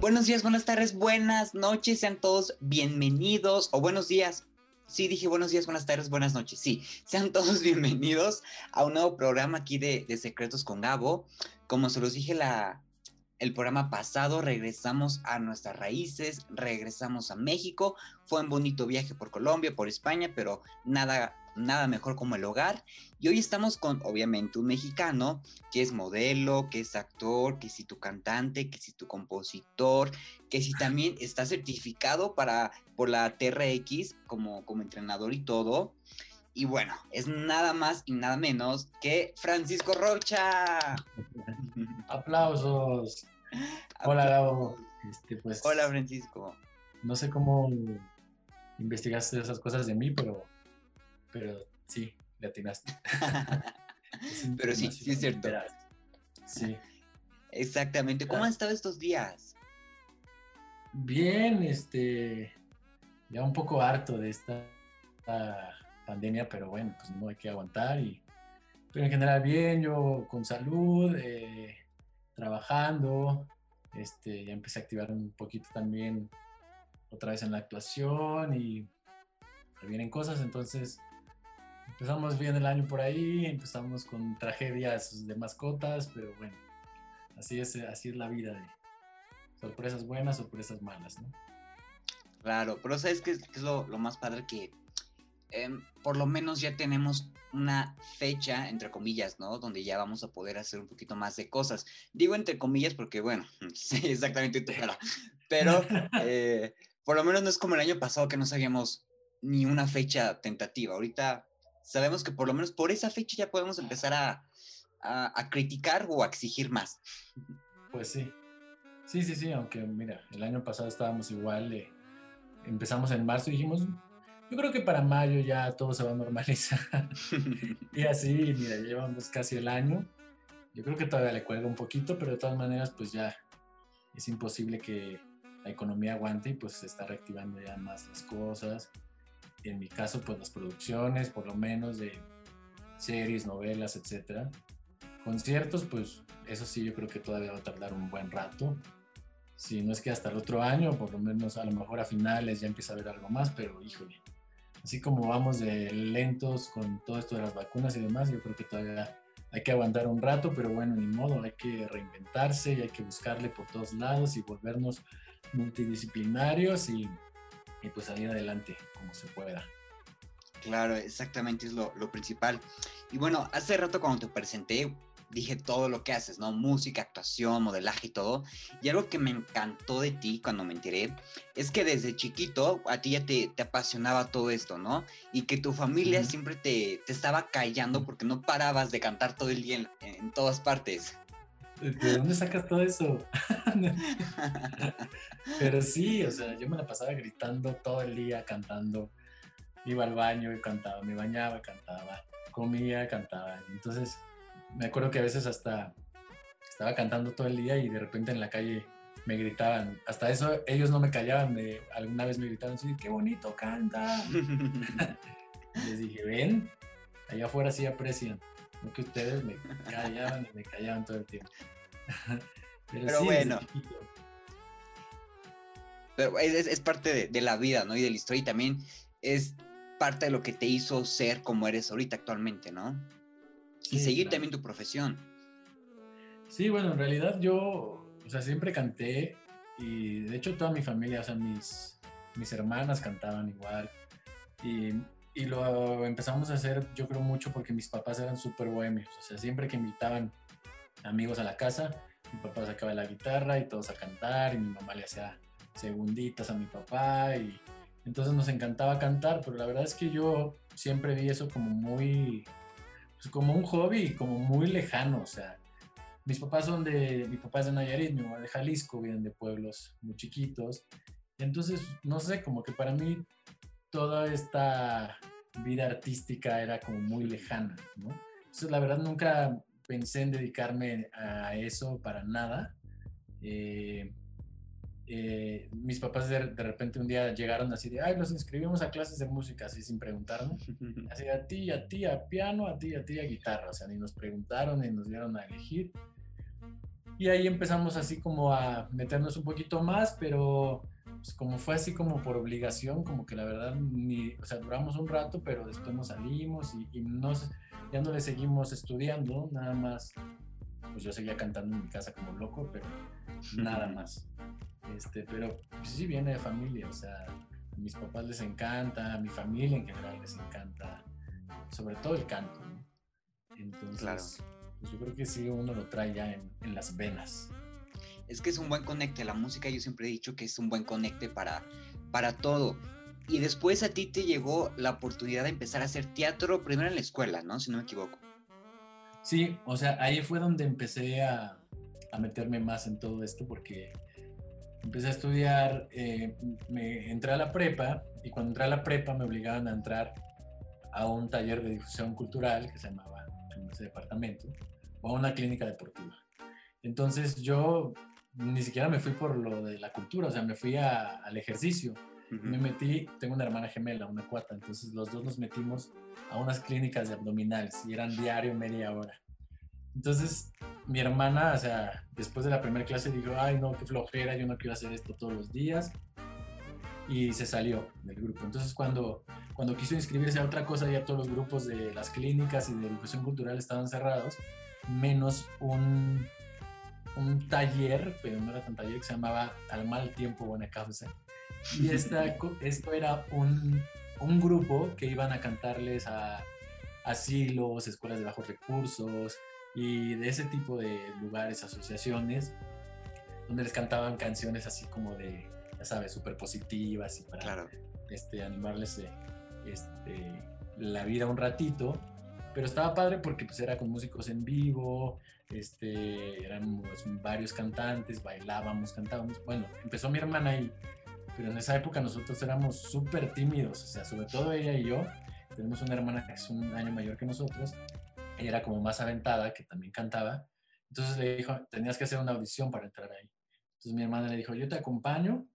Buenos días, buenas tardes, buenas noches, sean todos bienvenidos o buenos días. Sí, dije buenos días, buenas tardes, buenas noches. Sí, sean todos bienvenidos a un nuevo programa aquí de, de Secretos con Gabo. Como se los dije la, el programa pasado, regresamos a nuestras raíces, regresamos a México. Fue un bonito viaje por Colombia, por España, pero nada nada mejor como el hogar. Y hoy estamos con, obviamente, un mexicano que es modelo, que es actor, que si tu cantante, que si tu compositor, que si también está certificado para, por la TRX como, como entrenador y todo. Y bueno, es nada más y nada menos que Francisco Rocha. Aplausos. Hola, Gabo. Este, pues, Hola, Francisco. No sé cómo investigaste esas cosas de mí, pero pero sí, le atinaste. pero sí, sí es cierto. Sí. Exactamente. ¿Cómo han estado estos días? Bien, este, ya un poco harto de esta, pandemia, pero bueno, pues no hay que aguantar y, pero en general bien, yo con salud, eh, trabajando, este, ya empecé a activar un poquito también otra vez en la actuación y vienen cosas, entonces empezamos bien el año por ahí, empezamos con tragedias de mascotas, pero bueno, así es, así es la vida de sorpresas buenas, sorpresas malas, ¿no? Claro, pero ¿sabes qué es, lo, más padre? Que em, por lo menos ya tenemos una fecha, entre comillas, ¿no? Donde ya vamos a poder hacer un poquito más de cosas. Digo entre comillas porque, bueno, sí, exactamente tu cara. Pero eh, por lo menos no es como el año pasado que no sabíamos ni una fecha tentativa. Ahorita sabemos que por lo menos por esa fecha ya podemos empezar a, criticar o a exigir más. Pues sí. Sí, sí, sí, aunque mira, el año pasado estábamos igual, eh, empezamos en marzo y dijimos, yo creo que para mayo ya todo se va a normalizar. y así, mira, llevamos casi el año. Yo creo que todavía le cuelga un poquito, pero de todas maneras, pues ya es imposible que la economía aguante y pues se está reactivando ya más las cosas en mi caso, pues las producciones, por lo menos de series, novelas, etcétera. Conciertos, pues eso sí, yo creo que todavía va a tardar un buen rato. Si no es que hasta el otro año, por lo menos a lo mejor a finales ya empieza a haber algo más, pero híjole, así como vamos de lentos con todo esto de las vacunas y demás, yo creo que todavía hay que aguantar un rato, pero bueno, ni modo, hay que reinventarse y hay que buscarle por todos lados y volvernos multidisciplinarios y y pues salir adelante como se pueda. Claro, exactamente es lo, principal. Y bueno, hace rato cuando te presenté, dije todo lo que haces, ¿no? Música, actuación, modelaje y todo. Y algo que me encantó de ti cuando me enteré es que desde chiquito a ti ya te, apasionaba todo esto, ¿no? Y que tu familia siempre te, estaba callando porque no parabas de cantar todo el día en, en todas partes. ¿De dónde sacas todo eso? Pero sí, o sea, yo me la pasaba gritando todo el día, cantando. Iba al baño y cantaba, me bañaba, cantaba, comía, cantaba. Entonces, me acuerdo que a veces hasta estaba cantando todo el día y de repente en la calle me gritaban. Hasta eso ellos no me callaban, me, alguna vez me gritaban así, qué bonito canta. Les dije, ven, allá afuera sí aprecian que ustedes me callaban y me callaban todo el tiempo. Pero, bueno. Pero es, parte de, la vida, ¿no? Y de la historia y también es parte de lo que te hizo ser como eres ahorita actualmente, ¿no? y seguir también tu profesión. Sí, bueno, en realidad yo, o sea, siempre canté y de hecho toda mi familia, o sea, mis, mis hermanas cantaban igual. Y y lo empezamos a hacer, yo creo, mucho porque mis papás eran súper bohemios. O sea, siempre que invitaban amigos a la casa, mi papá sacaba la guitarra y todos a cantar, y mi mamá le hacía segunditas a mi papá, y entonces nos encantaba cantar, pero la verdad es que yo siempre vi eso como muy, pues como un hobby, como muy lejano. O sea, mis papás son de, mi papá es de Nayarit, mi mamá de Jalisco, vienen de pueblos muy chiquitos. Entonces, no sé, como que para mí toda esta vida artística era como muy lejana, ¿no? Entonces, la verdad, nunca pensé en dedicarme a eso para nada. Eh, eh, mis papás de, repente un día llegaron así de, ay, nos inscribimos a clases de música, así sin preguntarnos. Así a ti, a ti, a piano, a ti, a ti, a guitarra. O sea, ni nos preguntaron, ni nos dieron a elegir. Y ahí empezamos así como a meternos un poquito más, pero pues como fue así como por obligación, como que la verdad, ni, o sea, duramos un rato, pero después nos salimos y, y nos, ya no le seguimos estudiando, nada más, pues yo seguía cantando en mi casa como loco, pero nada más. Este, pero pues sí viene de familia, o sea, a mis papás les encanta, a mi familia en general les encanta, sobre todo el canto. ¿no? Entonces, pues yo creo que sí uno lo trae ya en, en, las venas. Es que es un buen conecte, la música yo siempre he dicho que es un buen conecte para, para todo. Y después a ti te llegó la oportunidad de empezar a hacer teatro, primero en la escuela, ¿no? Si no me equivoco. Sí, o sea, ahí fue donde empecé a, a meterme más en todo esto porque empecé a estudiar, eh, me entré a la prepa y cuando entré a la prepa me obligaban a entrar a un taller de difusión cultural que se llamaba en ese departamento o a una clínica deportiva. Entonces yo ni siquiera me fui por lo de la cultura, o sea, me fui a, al ejercicio. Uh -huh. Me metí, tengo una hermana gemela, una cuata, entonces los dos nos metimos a unas clínicas de abdominales y eran diario media hora. Entonces, mi hermana, o sea, después de la primera clase dijo, ay, no, qué flojera, yo no quiero hacer esto todos los días. Y se salió del grupo. Entonces, cuando, cuando quiso inscribirse a otra cosa, ya todos los grupos de las clínicas y de educación cultural estaban cerrados, menos un, un taller, pero no era tan taller, que se llamaba Al mal tiempo, buena causa. Y esta, esto era un, un grupo que iban a cantarles a asilos, escuelas de bajos recursos, y de ese tipo de lugares, asociaciones, donde les cantaban canciones así como de, ya sabes, súper positivas y para claro. este, animarles de, este, la vida un ratito. Pero estaba padre porque pues era con músicos en vivo, este, éramos varios cantantes, bailábamos, cantábamos. Bueno, empezó mi hermana ahí, pero en esa época nosotros éramos súper tímidos, o sea, sobre todo ella y yo. Tenemos una hermana que es un año mayor que nosotros ella era como más aventada, que también cantaba. Entonces le dijo, tenías que hacer una audición para entrar ahí. Entonces mi hermana le dijo, yo te acompaño.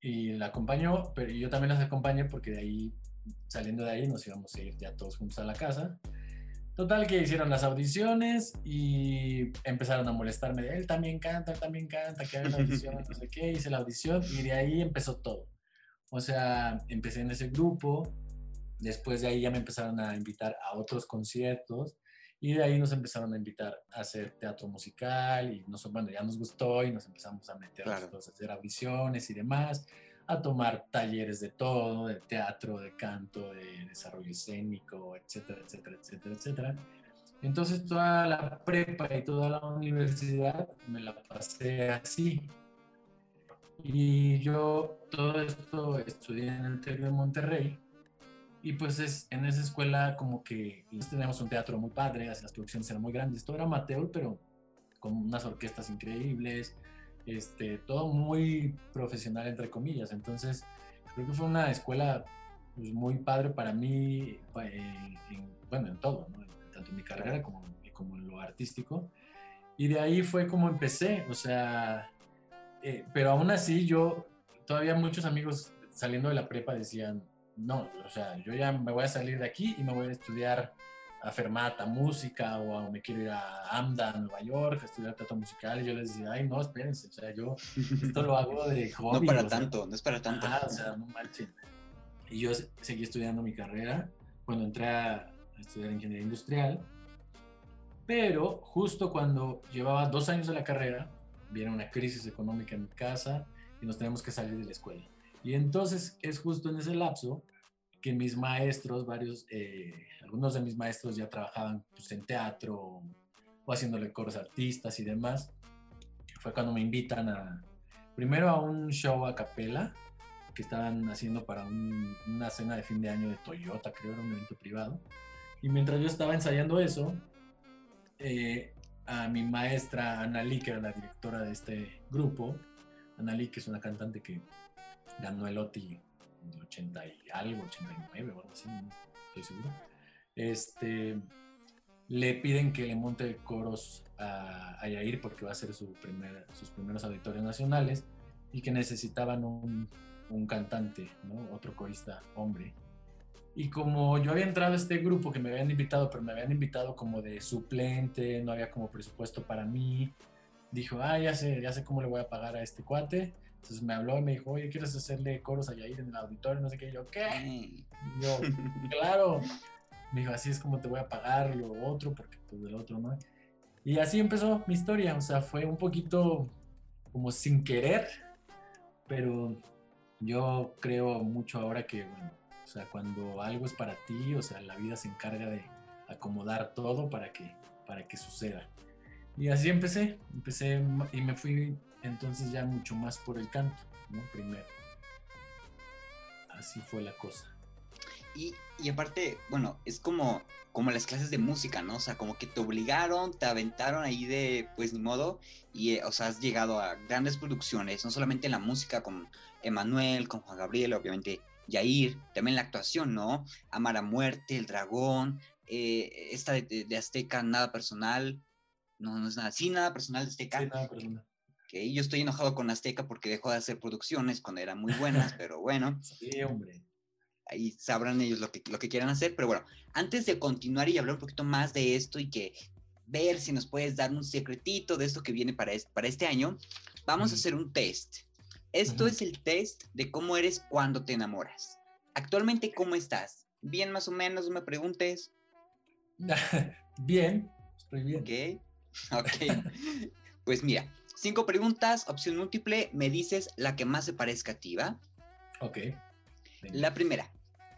Y la acompañó, pero yo también las acompañé porque de ahí, saliendo de ahí, nos íbamos a ir ya todos juntos a la casa. Total que hicieron las audiciones y empezaron a molestarme de él también canta, él también canta, que haga la audición, no sé qué, hice la audición y de ahí empezó todo. O sea, empecé en ese grupo, después de ahí ya me empezaron a invitar a otros conciertos y de ahí nos empezaron a invitar a hacer teatro musical y nos, bueno, ya nos gustó y nos empezamos a meter claro. a hacer audiciones y demás, a tomar talleres de todo, de teatro, de canto, de desarrollo escénico, etcétera, etcétera, etcétera, etcétera. Entonces toda la prepa y toda la universidad me la pasé así. Y yo todo esto estudié en el TEC de Monterrey y pues es, en esa escuela como que pues, teníamos un teatro muy padre, las producciones eran muy grandes, todo era amateur, pero con unas orquestas increíbles, este, todo muy profesional entre comillas. Entonces creo que fue una escuela pues, muy padre para mí, eh, en, bueno, en todo, ¿no? tanto en mi carrera como, como en lo artístico. Y de ahí fue como empecé, o sea, eh, pero aún así yo, todavía muchos amigos saliendo de la prepa decían, no, o sea, yo ya me voy a salir de aquí y me voy a estudiar a Fermata música o me quiero ir a AMDA, a Nueva York, a estudiar teatro musical. Y yo les decía, ay, no, espérense, o sea, yo esto lo hago de hobby. No para tanto, sea, no es para tanto. Ah, o sea, no marchen. Y yo seguí estudiando mi carrera cuando entré a estudiar ingeniería industrial. Pero justo cuando llevaba dos años de la carrera, viene una crisis económica en mi casa y nos tenemos que salir de la escuela. Y entonces es justo en ese lapso que mis maestros, varios, eh, algunos de mis maestros ya trabajaban pues, en teatro o haciéndole coros a artistas y demás. Fue cuando me invitan a, primero a un show a capela que estaban haciendo para un, una cena de fin de año de Toyota, creo, era un evento privado. Y mientras yo estaba ensayando eso, eh, a mi maestra Annalí, que era la directora de este grupo, Annalí, que es una cantante que ganó el OTI de 80 y algo, 89 o algo así, no estoy seguro. Este, le piden que le monte coros a, a Yair porque va a ser su primer, sus primeros auditorios nacionales y que necesitaban un, un cantante, ¿no? otro corista hombre. Y como yo había entrado a este grupo que me habían invitado, pero me habían invitado como de suplente, no había como presupuesto para mí, dijo, ah, ya sé, ya sé cómo le voy a pagar a este cuate. Entonces me habló y me dijo, oye, ¿quieres hacerle coros a Yair en el auditorio? No sé qué. Y yo, ¿qué? Y yo, claro. Me dijo, así es como te voy a pagar lo otro, porque pues del otro no. Y así empezó mi historia. O sea, fue un poquito como sin querer, pero yo creo mucho ahora que, bueno, o sea, cuando algo es para ti, o sea, la vida se encarga de acomodar todo para que, para que suceda. Y así empecé, empecé y me fui entonces ya mucho más por el canto, ¿no? Primero. Así fue la cosa. Y, y, aparte, bueno, es como, como las clases de música, ¿no? O sea, como que te obligaron, te aventaron ahí de, pues ni modo, y, eh, o sea, has llegado a grandes producciones, no solamente en la música con Emanuel, con Juan Gabriel, obviamente Yair, también la actuación, ¿no? Amar a muerte, El Dragón, eh, esta de, de, Azteca, Nada Personal, no, no es nada, sí, Nada Personal de Azteca. Sí, nada personal. Okay, yo estoy enojado con Azteca porque dejó de hacer producciones cuando eran muy buenas, pero bueno. Sí, hombre. Ahí sabrán ellos lo que, lo que quieran hacer, pero bueno, antes de continuar y hablar un poquito más de esto y que ver si nos puedes dar un secretito de esto que viene para este, para este año, vamos a hacer un test. Esto es el test de cómo eres cuando te enamoras. Actualmente, ¿cómo estás? ¿Bien más o menos? No me preguntes. bien, estoy bien. Ok, ok. pues mira, cinco preguntas, opción múltiple, me dices la que más se parezca a ti, ¿va? Ok. La primera,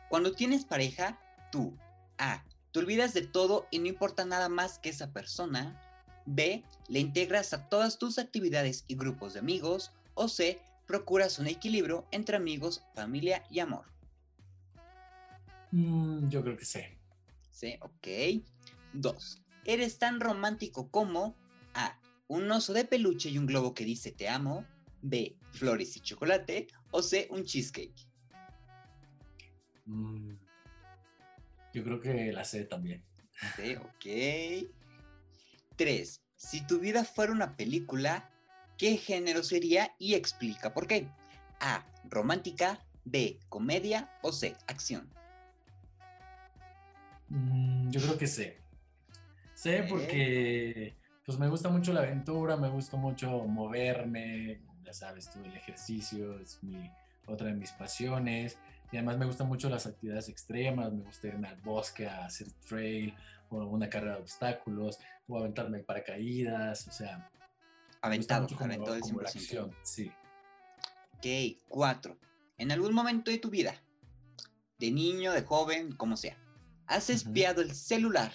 cuando tienes pareja, tú, A, te olvidas de todo y no importa nada más que esa persona. B, le integras a todas tus actividades y grupos de amigos. O C, procuras un equilibrio entre amigos, familia y amor. Mm, yo creo que sí. Sí, ok. Dos, eres tan romántico como un oso de peluche y un globo que dice te amo. B, flores y chocolate. O C, un cheesecake. Mm, yo creo que la C también. Sí, ok. Tres, si tu vida fuera una película, ¿qué género sería y explica por qué? A, romántica, B, comedia o C, acción. Mm, yo creo que C. C porque pues me gusta mucho la aventura, me gusta mucho moverme, ya sabes, todo el ejercicio es mi, otra de mis pasiones. Y además me gustan mucho las actividades extremas, me gusta irme al bosque a hacer trail o una carrera de obstáculos o aventarme paracaídas, o sea, Aventado, aventado el 100%. sí. Ok, cuatro. En algún momento de tu vida, de niño, de joven, como sea, ¿has espiado el celular,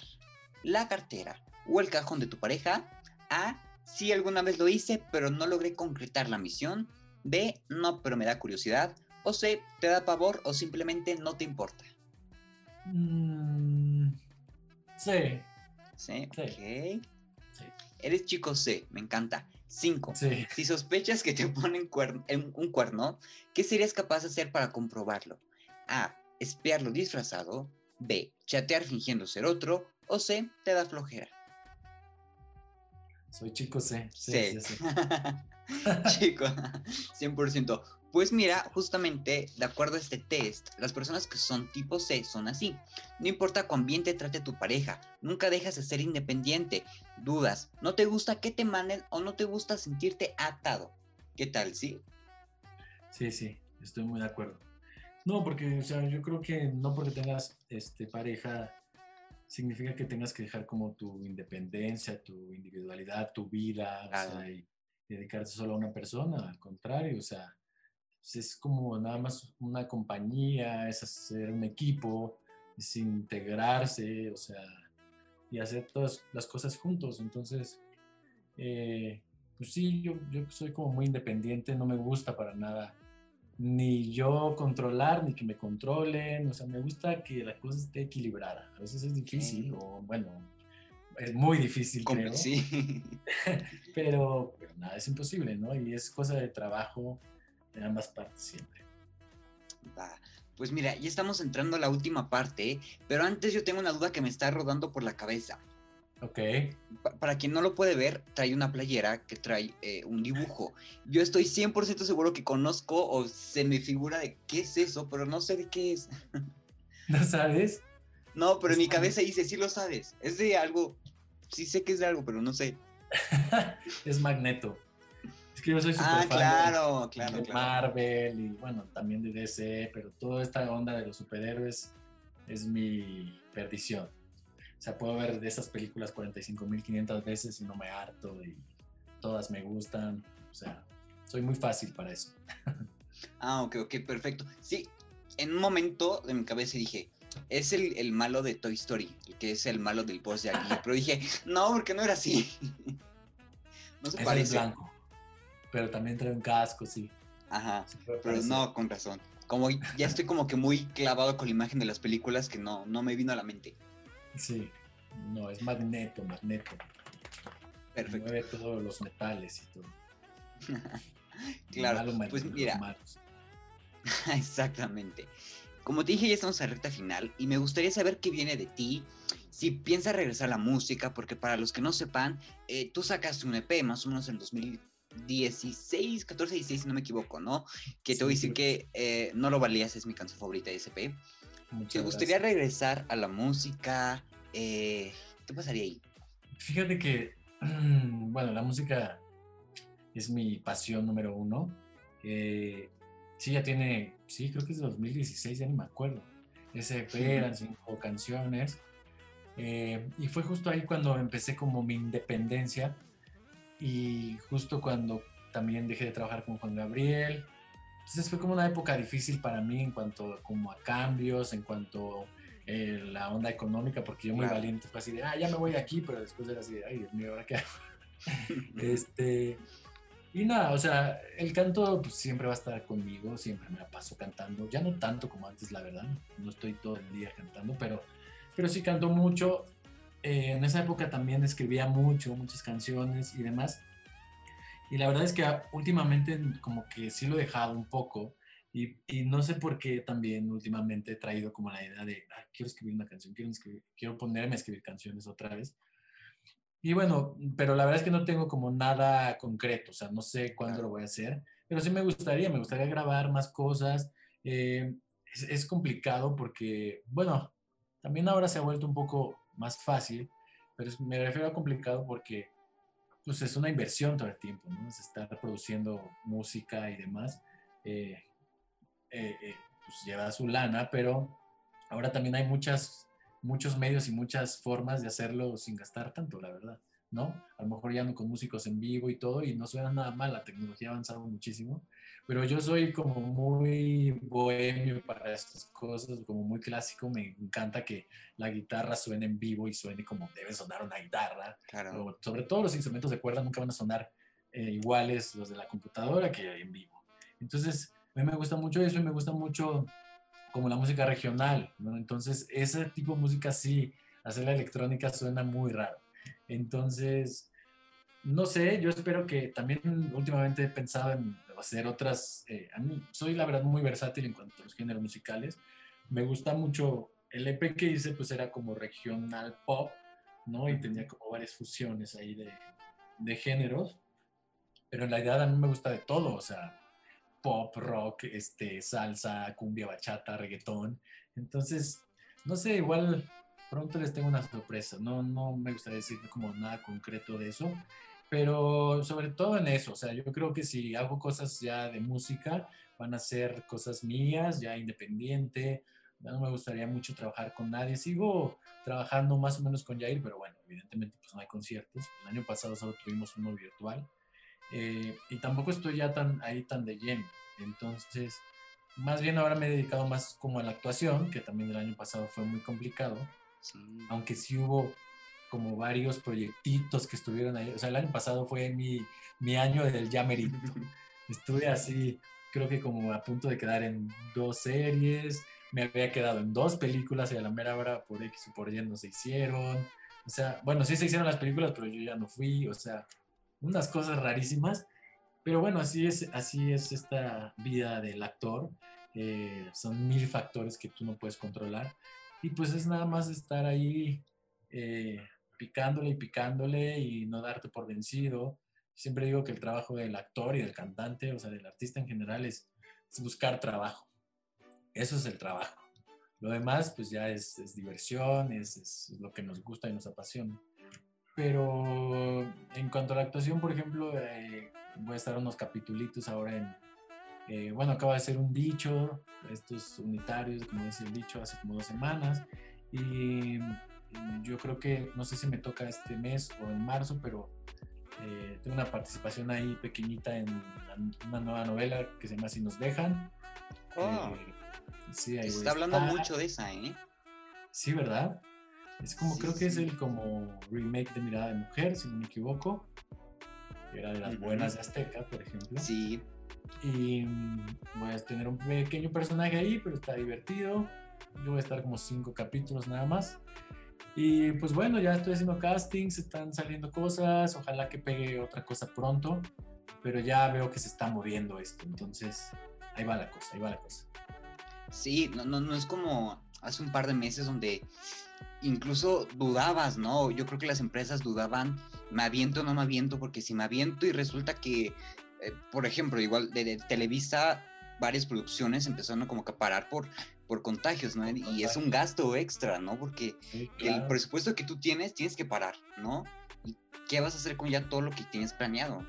la cartera o el cajón de tu pareja? A. Sí, alguna vez lo hice, pero no logré concretar la misión. B. No, pero me da curiosidad. O C. Te da pavor o simplemente no te importa. Mm, sí. Sí, ok. Eres chico C, me encanta. 5. Si sospechas que te ponen un cuerno, ¿qué serías capaz de hacer para comprobarlo? A. Espiarlo disfrazado. B. Chatear fingiendo ser otro. O C. Te da flojera. Soy chico C. Sí, sí. chico, 100%. Pues mira, justamente de acuerdo a este test, las personas que son tipo C son así. No importa cuán bien te trate tu pareja, nunca dejas de ser independiente. Dudas, no te gusta que te manden o no te gusta sentirte atado. ¿Qué tal, sí? Sí, sí, estoy muy de acuerdo. No, porque, o sea, yo creo que no porque tengas este, pareja significa que tengas que dejar como tu independencia, tu individualidad, tu vida, o sea, y dedicarse solo a una persona. Al contrario, o sea, pues, es como nada más una compañía, es hacer un equipo, es integrarse, o sea, y hacer todas las cosas juntos. Entonces, eh, pues sí, yo, yo soy como muy independiente, no me gusta para nada ni yo controlar, ni que me controlen, o sea, me gusta que la cosa esté equilibrada. A veces es difícil, o bueno, es muy difícil, creo. Sí. pero, pero nada, es imposible, ¿no? Y es cosa de trabajo de ambas partes siempre. Va. Pues mira, ya estamos entrando a la última parte, pero antes yo tengo una duda que me está rodando por la cabeza. Ok. para quien no lo puede ver, trae una playera que trae eh, un dibujo. Yo estoy 100% seguro que conozco o se me figura de qué es eso, pero no sé de qué es. ¿No sabes? No, pero en mi cabeza dice, sí lo sabes. Es de algo, sí sé que es de algo, pero no sé. es Magneto. Es que yo soy Ah, fan de- claro, claro, de claro. Marvel y bueno, también de DC, pero toda esta onda de los superhéroes es mi perdición. O sea, puedo ver de esas películas 45.500 veces y no me harto y todas me gustan. O sea, soy muy fácil para eso. Ah, ok, ok, perfecto. Sí, en un momento de mi cabeza dije, es el, el malo de Toy Story, el que es el malo del boss de aquí. Pero dije, no, porque no era así. No se es parece. blanco, pero también trae un casco, sí. Ajá, sí pero no, con razón. Como ya estoy como que muy clavado con la imagen de las películas que no, no me vino a la mente. Sí, no, es Magneto, Magneto. Perfecto. Mueve todos los metales y todo. Claro, Malo, malo, pues mira. malos. Exactamente. Como te dije, ya estamos a recta final y me gustaría saber qué viene de ti. Si piensas regresar a la música, porque para los que no sepan, eh, tú sacaste un EP más o menos en 2016, 14, 16, si no me equivoco, ¿no? Que te voy a decir que eh, No lo valías, es mi canción favorita de ese EP. ¿Te gustaría gracias. regresar a la música? Eh, ¿Qué pasaría ahí? Fíjate que, bueno, la música es mi pasión número uno. Eh, sí, ya tiene, sí, creo que es de 2016, ya ni me acuerdo. Ese EP eran cinco canciones. Eh, y fue justo ahí cuando empecé como mi independencia y justo cuando también dejé de trabajar con Juan Gabriel. Entonces fue como una época difícil para mí en cuanto como a cambios, en cuanto eh, la onda económica, porque yo muy Claro. valiente fue así de, ah, ya me voy de aquí, pero después era así de, ay, Dios mío, ¿ahora qué hago? este, y nada, o sea, el canto pues, siempre va a estar conmigo, siempre me la paso cantando, ya no tanto como antes, la verdad, no estoy todo el día cantando, pero, pero sí canto mucho. Eh, en esa época también escribía mucho, muchas canciones y demás. Y la verdad es que ah, últimamente como que sí lo he dejado un poco y, y no sé por qué también últimamente he traído como la idea de, "Ah, quiero escribir una canción, quiero, escribir, quiero ponerme a escribir canciones otra vez. Y bueno, pero la verdad es que no tengo como nada concreto, o sea, no sé cuándo Claro. lo voy a hacer, pero sí me gustaría, me gustaría grabar más cosas. Eh, es, es complicado porque, bueno, también ahora se ha vuelto un poco más fácil, pero es- me refiero a complicado porque pues es una inversión todo el tiempo, ¿no? Es estar produciendo música y demás. eh, eh, eh, pues lleva su lana, pero ahora también hay muchas, muchos medios y muchas formas de hacerlo sin gastar tanto, la verdad, ¿no? A lo mejor ya no con músicos en vivo y todo, y no suena nada mal, la tecnología ha avanzado muchísimo, pero yo soy como muy bohemio para estas cosas, como muy clásico, me encanta que la guitarra suene en vivo y suene como debe sonar una guitarra, Claro. o sobre todo los instrumentos de cuerda nunca van a sonar eh, iguales los de la computadora que en vivo. Entonces, a mí me gusta mucho eso y me gusta mucho como la música regional, ¿no? Entonces, ese tipo de música sí, hacer la electrónica suena muy raro. Entonces, no sé, yo espero que también últimamente he pensado en hacer otras, eh, a mí soy la verdad muy versátil en cuanto a los géneros musicales. Me gusta mucho, el EP que hice pues era como regional pop, ¿no? Y tenía como varias fusiones ahí de, de géneros, pero en realidad a mí me gusta de todo, o sea, pop, rock, este, salsa, cumbia, bachata, reggaetón. Entonces, no sé, igual pronto les tengo una sorpresa. No, no me gustaría decir como nada concreto de eso, pero sobre todo en eso. O sea, yo creo que si hago cosas ya de música, van a ser cosas mías, ya independiente. No me gustaría mucho trabajar con nadie. Sigo trabajando más o menos con Jair, pero bueno, evidentemente pues no hay conciertos. El año pasado solo tuvimos uno virtual. Eh, y tampoco estoy ya tan ahí tan de lleno. Entonces, más bien ahora me he dedicado más como a la actuación, que también el año pasado fue muy complicado, Sí. aunque sí hubo como varios proyectitos que estuvieron ahí. O sea, el año pasado fue mi, mi año del ya merito. Estuve así, creo que como a punto de quedar en dos series, me había quedado en dos películas y a la mera hora por X o por Y no se hicieron. O sea, bueno, sí se hicieron las películas, pero yo ya no fui, o sea, unas cosas rarísimas. Pero bueno, así es, así es esta vida del actor. eh, son mil factores que tú no puedes controlar. Y pues es nada más estar ahí eh, picándole y picándole y no darte por vencido. Siempre digo que el trabajo del actor y del cantante, o sea, del artista en general, es, es buscar trabajo. Eso es el trabajo. Lo demás, pues ya es, es diversión, es, es lo que nos gusta y nos apasiona. pero en cuanto a la actuación, por ejemplo, eh, voy a estar unos capitulitos ahora en, eh, bueno, acaba de ser un dicho, estos unitarios, como dice el dicho, hace como dos semanas, y yo creo que, no sé si me toca este mes o en marzo, pero eh, tengo una participación ahí pequeñita en una nueva novela que se llama Si nos dejan. Oh. sí, ahí se está hablando mucho de esa, ¿eh? Sí, ¿verdad? Es como, creo que es el como remake de Mirada de Mujer, si no me equivoco. Era de las buenas de Azteca, por ejemplo. Sí. Y mm, voy a tener un pequeño personaje ahí, pero está divertido. Yo voy a estar como cinco capítulos nada más. Y pues bueno, ya estoy haciendo castings, están saliendo cosas, ojalá que pegue otra cosa pronto, pero ya veo que se está moviendo esto, entonces ahí va la cosa, ahí va la cosa. Sí, no, no, no es como hace un par de meses donde incluso dudabas, ¿no? Yo creo que las empresas dudaban, me aviento o no me aviento, porque si me aviento y resulta que, eh, por ejemplo, igual de, Televisa, varias producciones empezaron como que a parar por por contagios, ¿no? Y es un gasto extra, ¿no? Porque el presupuesto que tú tienes, tienes que parar, ¿no? ¿Y qué vas a hacer con ya todo lo que tienes planeado?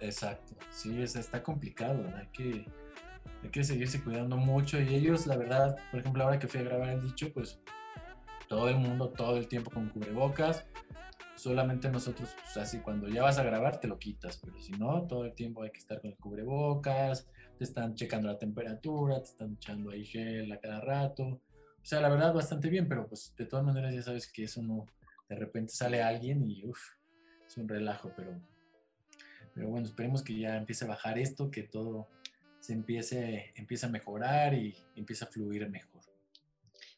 Exacto, sí, está complicado, ¿no? hay que, hay que seguirse cuidando mucho y ellos, la verdad, por ejemplo, ahora que fui a grabar el dicho, pues todo el mundo todo el tiempo con cubrebocas, solamente nosotros, pues así, cuando ya vas a grabar te lo quitas, pero si no, todo el tiempo hay que estar con el cubrebocas, te están checando la temperatura, te están echando ahí gel a cada rato. O sea, la verdad, bastante bien, pero pues de todas maneras ya sabes que eso no, de repente sale alguien y uff, es un relajo, pero, pero bueno, esperemos que ya empiece a bajar esto, que todo se empiece, empiece a mejorar y empiece a fluir mejor.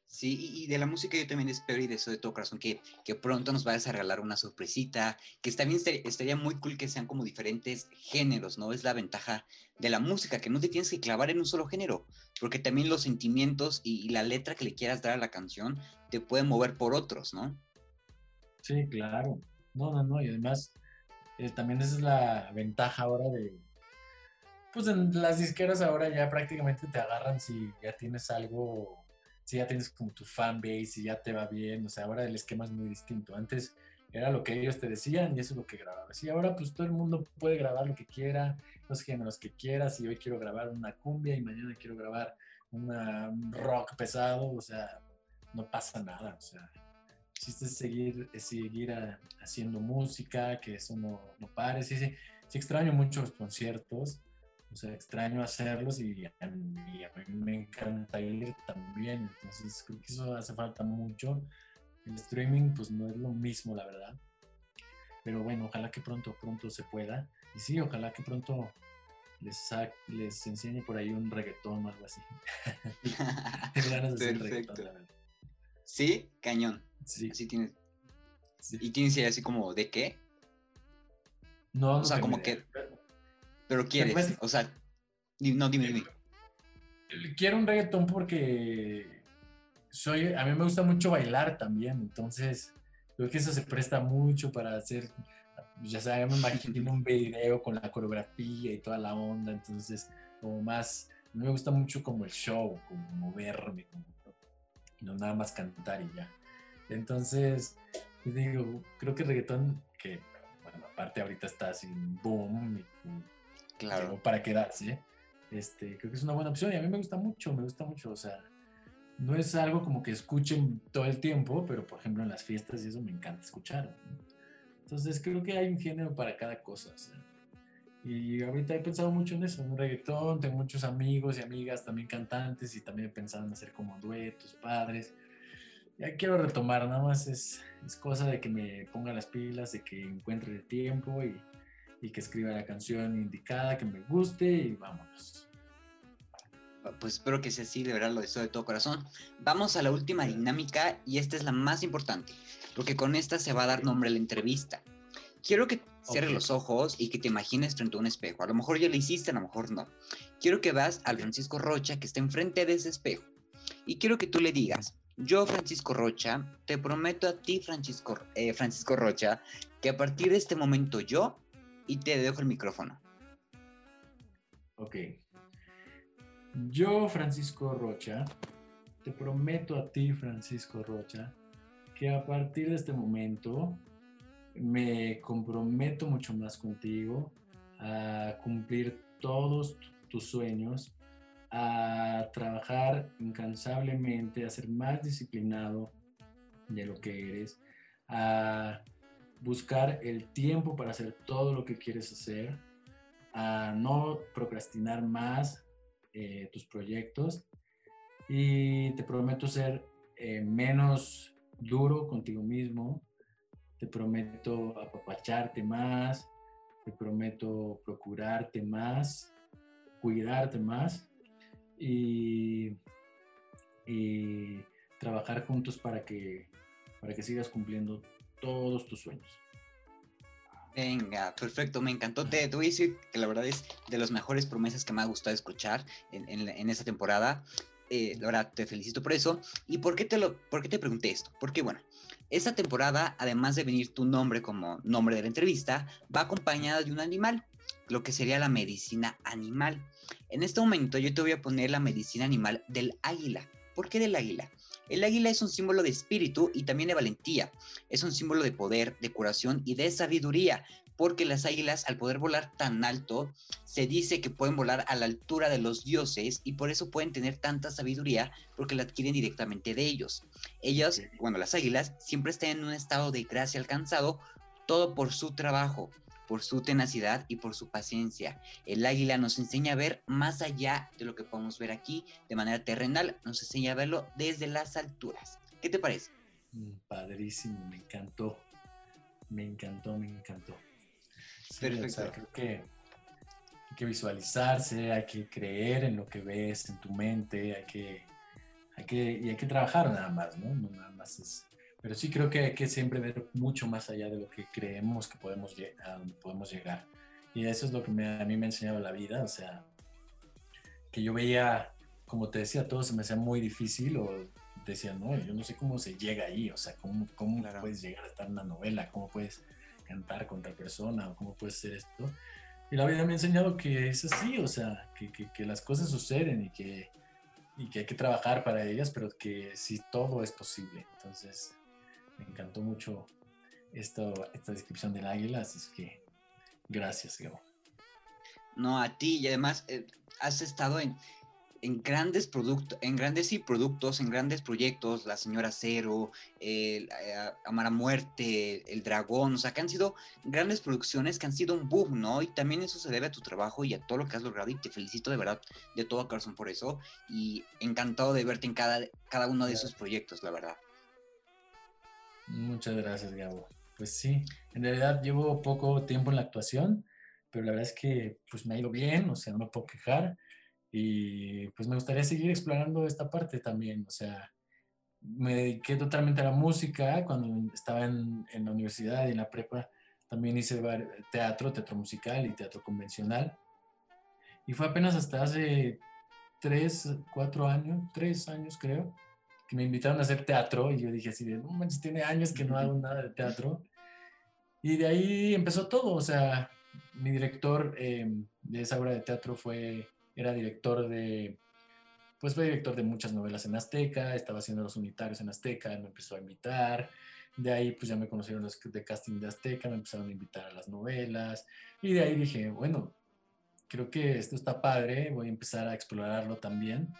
Sí, y de la música yo también espero y deseo de todo corazón que, que pronto nos vayas a regalar una sorpresita, que también estaría muy cool que sean como diferentes géneros, ¿no? Es la ventaja de la música, que no te tienes que clavar en un solo género, porque también los sentimientos y, la letra que le quieras dar a la canción te pueden mover por otros, ¿no? Sí, claro. No, no, no, y además eh, también esa es la ventaja ahora de, pues en las disqueras ahora ya prácticamente te agarran si ya tienes algo si ya tienes como tu fan base y ya te va bien, o sea, ahora el esquema es muy distinto. Antes era lo que ellos te decían y eso es lo que grababas. Y ahora pues todo el mundo puede grabar lo que quiera, los géneros que quiera. Si hoy quiero grabar una cumbia y mañana quiero grabar un rock pesado, o sea, no pasa nada. O sea, existe seguir, seguir haciendo música, que eso no, no pare. Sí, sí, sí extraño mucho los conciertos o sea, extraño hacerlos y a, mí, me encanta ir también. Entonces, creo que eso hace falta mucho. El streaming, pues no es lo mismo, la verdad. Pero bueno, ojalá que pronto, pronto se pueda. Y sí, ojalá que pronto les, les enseñe por ahí un reggaetón o algo así. Ganas de hacer reggaetón, la verdad. ¿Sí? Cañón. Sí. Así tienes. ¿Y tienes así como de qué? No, o sea, como que pero quieres, o sea, no, dime, dime. Quiero un reggaetón porque soy, a mí me gusta mucho bailar también, entonces creo que eso se presta mucho para hacer, ya sabes, me imagino un video con la coreografía y toda la onda, entonces como más, a mí me gusta mucho como el show, como moverme, como no nada más cantar y ya. Entonces, pues digo, creo que el reggaetón, que bueno, aparte ahorita está así boom, y, para quedarse. Este, creo que es una buena opción y a mí me gusta mucho, me gusta mucho, o sea, no es algo como que escuchen todo el tiempo, pero por ejemplo en las fiestas y eso me encanta escuchar. Entonces creo que hay un género para cada cosa. y ahorita he pensado mucho en eso, en reggaetón, tengo muchos amigos y amigas también cantantes y también he pensado en hacer como duetos, padres. Ya quiero retomar, nada más es, es cosa de que me ponga las pilas, de que encuentre el tiempo y, y que escriba la canción indicada, que me guste y vámonos. Pues espero que sea así, de verdad lo deseo de todo corazón. Vamos a la última dinámica y esta es la más importante, porque con esta se va a dar nombre a la entrevista. Quiero que cierres los ojos y que te imagines frente a un espejo. A lo mejor ya lo hiciste, a lo mejor no. Quiero que veas al Francisco Rocha que está enfrente de ese espejo. Y quiero que tú le digas, yo Francisco Rocha, te prometo a ti Francisco, eh, Francisco Rocha, que a partir de este momento yo y te dejo el micrófono. Ok. Yo, Francisco Rocha, te prometo a ti, Francisco Rocha, que a partir de este momento me comprometo mucho más contigo a cumplir todos tus sueños, a trabajar incansablemente, a ser más disciplinado de lo que eres, a buscar el tiempo para hacer todo lo que quieres hacer, a no procrastinar más eh, tus proyectos. Y te prometo ser eh, menos duro contigo mismo, te prometo apapacharte más, te prometo procurarte más, cuidarte más y, y trabajar juntos para que, para que sigas cumpliendo todos tus sueños. Venga, perfecto, me encantó. Te, que la verdad es de las mejores promesas que me ha gustado escuchar en, esta temporada. Eh, la te felicito por eso. ¿Y por qué, te lo, por qué te pregunté esto? Porque, bueno, esta temporada, además de venir tu nombre como nombre de la entrevista, va acompañada de un animal, lo que sería la medicina animal. En este momento yo te voy a poner la medicina animal del águila. ¿Por qué del águila? El águila es un símbolo de espíritu y también de valentía. Es un símbolo de poder, de curación y de sabiduría, porque las águilas al poder volar tan alto, se dice que pueden volar a la altura de los dioses y por eso pueden tener tanta sabiduría porque la adquieren directamente de ellos. Ellas, bueno, las águilas, siempre están en un estado de gracia alcanzado, todo por su trabajo, por su tenacidad y por su paciencia. El águila nos enseña a ver más allá de lo que podemos ver aquí de manera terrenal, nos enseña a verlo desde las alturas. ¿Qué te parece? Mm, padrísimo, me encantó. Me encantó, me encantó. Perfecto. creo que hay que visualizarse, hay que creer en lo que ves en tu mente, hay que, hay que, y hay que trabajar nada más, ¿no? No nada más es, pero sí creo que hay que siempre ver mucho más allá de lo que creemos que podemos, podemos llegar. Y eso es lo que a mí me ha enseñado la vida, o sea, que yo veía, como te decía, todo se me hacía muy difícil o decía, no, yo no sé cómo se llega ahí, o sea, cómo, cómo puedes llegar a estar en una novela, cómo puedes cantar con otra persona o cómo puede ser esto. Y la vida me ha enseñado que es así, o sea, que, que, que las cosas suceden y que, y que hay que trabajar para ellas, pero que sí todo es posible. Entonces, me encantó mucho esto, esta descripción del águila, así es que gracias, Gabo. No, a ti, y además eh, has estado en, en grandes productos, en grandes y productos, en grandes proyectos, La Señora Cero, el, eh, Muerte, El Dragón, o sea, que han sido grandes producciones que han sido un boom, ¿no? Y también eso se debe a tu trabajo y a todo lo que has logrado y te felicito de verdad de todo corazón por eso y encantado de verte en cada, cada uno de esos proyectos, la verdad. Muchas gracias, Gabo. Pues sí, en realidad llevo poco tiempo en la actuación, pero la verdad es que pues me ha ido bien, o sea, no me puedo quejar y pues me gustaría seguir explorando esta parte también, o sea, me dediqué totalmente a la música cuando estaba en, en la universidad y en la prepa. También hice teatro, teatro musical y teatro convencional. Y fue apenas hasta hace tres, cuatro años, tres años creo, que me invitaron a hacer teatro y yo dije así de, no manches, tiene años que no hago nada de teatro. Y de ahí empezó todo, o sea, mi director eh, de esa obra de teatro fue era director de, pues fue director de muchas novelas en Azteca, estaba haciendo los unitarios en Azteca, me empezó a invitar, de ahí pues ya me conocieron los de casting de Azteca, me empezaron a invitar a las novelas, y de ahí dije, bueno, creo que esto está padre, voy a empezar a explorarlo también,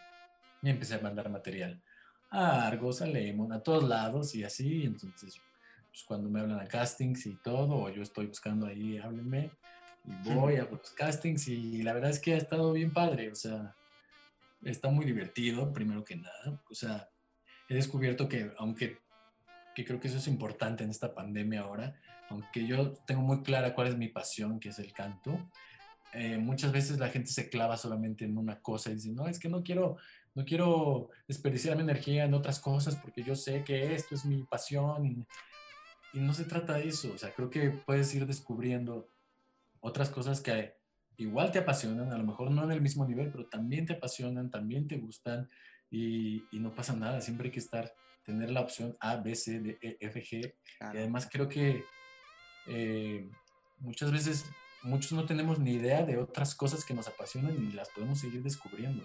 y empecé a mandar material a Argos, a Lemon, a todos lados y así, entonces pues cuando me hablan a castings y todo, o yo estoy buscando ahí, háblenme, y voy a los castings y la verdad es que ha estado bien padre, o sea, está muy divertido, primero que nada, o sea, he descubierto que aunque que creo que eso es importante en esta pandemia ahora, aunque yo tengo muy clara cuál es mi pasión, que es el canto, eh, muchas veces la gente se clava solamente en una cosa y dice, no, es que no quiero, no quiero desperdiciar mi energía en otras cosas porque yo sé que esto es mi pasión y, y no se trata de eso, o sea, creo que puedes ir descubriendo otras cosas que igual te apasionan, a lo mejor no en el mismo nivel, pero también te apasionan, también te gustan y, no pasa nada, siempre hay que estar, tener la opción A, B, C, D, E, F, G. Y además creo que eh, muchas veces muchos no tenemos ni idea de otras cosas que nos apasionan y las podemos seguir descubriendo.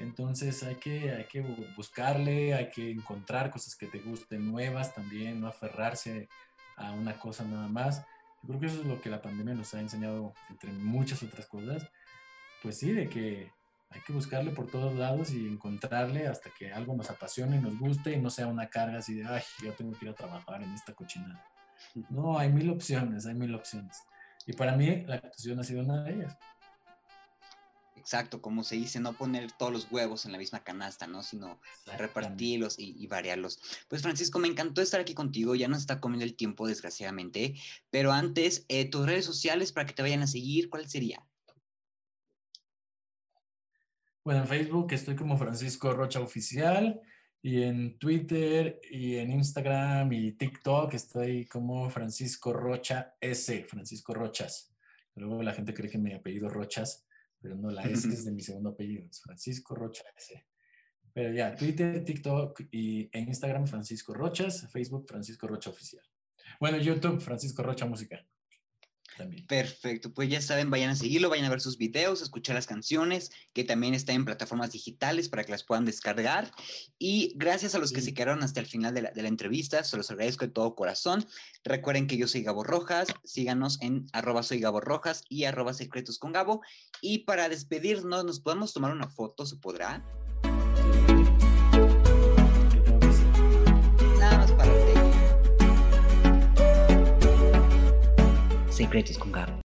Entonces hay que, hay que buscarle, hay que encontrar cosas que te gusten nuevas también, no aferrarse a una cosa nada más. Yo creo que eso es lo que la pandemia nos ha enseñado, entre muchas otras cosas. Pues sí, de que hay que buscarle por todos lados y encontrarle hasta que algo nos apasione, nos guste y no sea una carga así de, ay, yo tengo que ir a trabajar en esta cochinada. No, hay mil opciones, hay mil opciones. Y para mí la actuación ha sido una de ellas. Exacto, como se dice, no poner todos los huevos en la misma canasta, ¿no? Sino repartirlos y, variarlos. Pues Francisco, me encantó estar aquí contigo, ya no está comiendo el tiempo, desgraciadamente, pero antes, eh, tus redes sociales para que te vayan a seguir, ¿cuál sería? Bueno, en Facebook estoy como Francisco Rocha Oficial y en Twitter y en Instagram y TikTok estoy como Francisco Rocha S, Francisco Rochas. Luego la gente cree que mi apellido Rochas pero no, la S es de mi segundo apellido, es Francisco Rocha S. Pero ya, Twitter, TikTok y en Instagram Francisco Rochas, Facebook Francisco Rocha Oficial. Bueno, YouTube Francisco Rocha Música. Perfecto, pues ya saben, vayan a seguirlo, vayan a ver sus videos, escuchar las canciones, que también están en plataformas digitales para que las puedan descargar. Y gracias a los que se quedaron hasta el final de la, de la, entrevista, se los agradezco de todo corazón. Recuerden que yo soy Gabo Rojas, síganos en arroba soy Gabo Rojas y arroba secretos con Gabo. Y para despedirnos, ¿nos podemos tomar una foto? ¿Se podrá? Secretos con Gabo.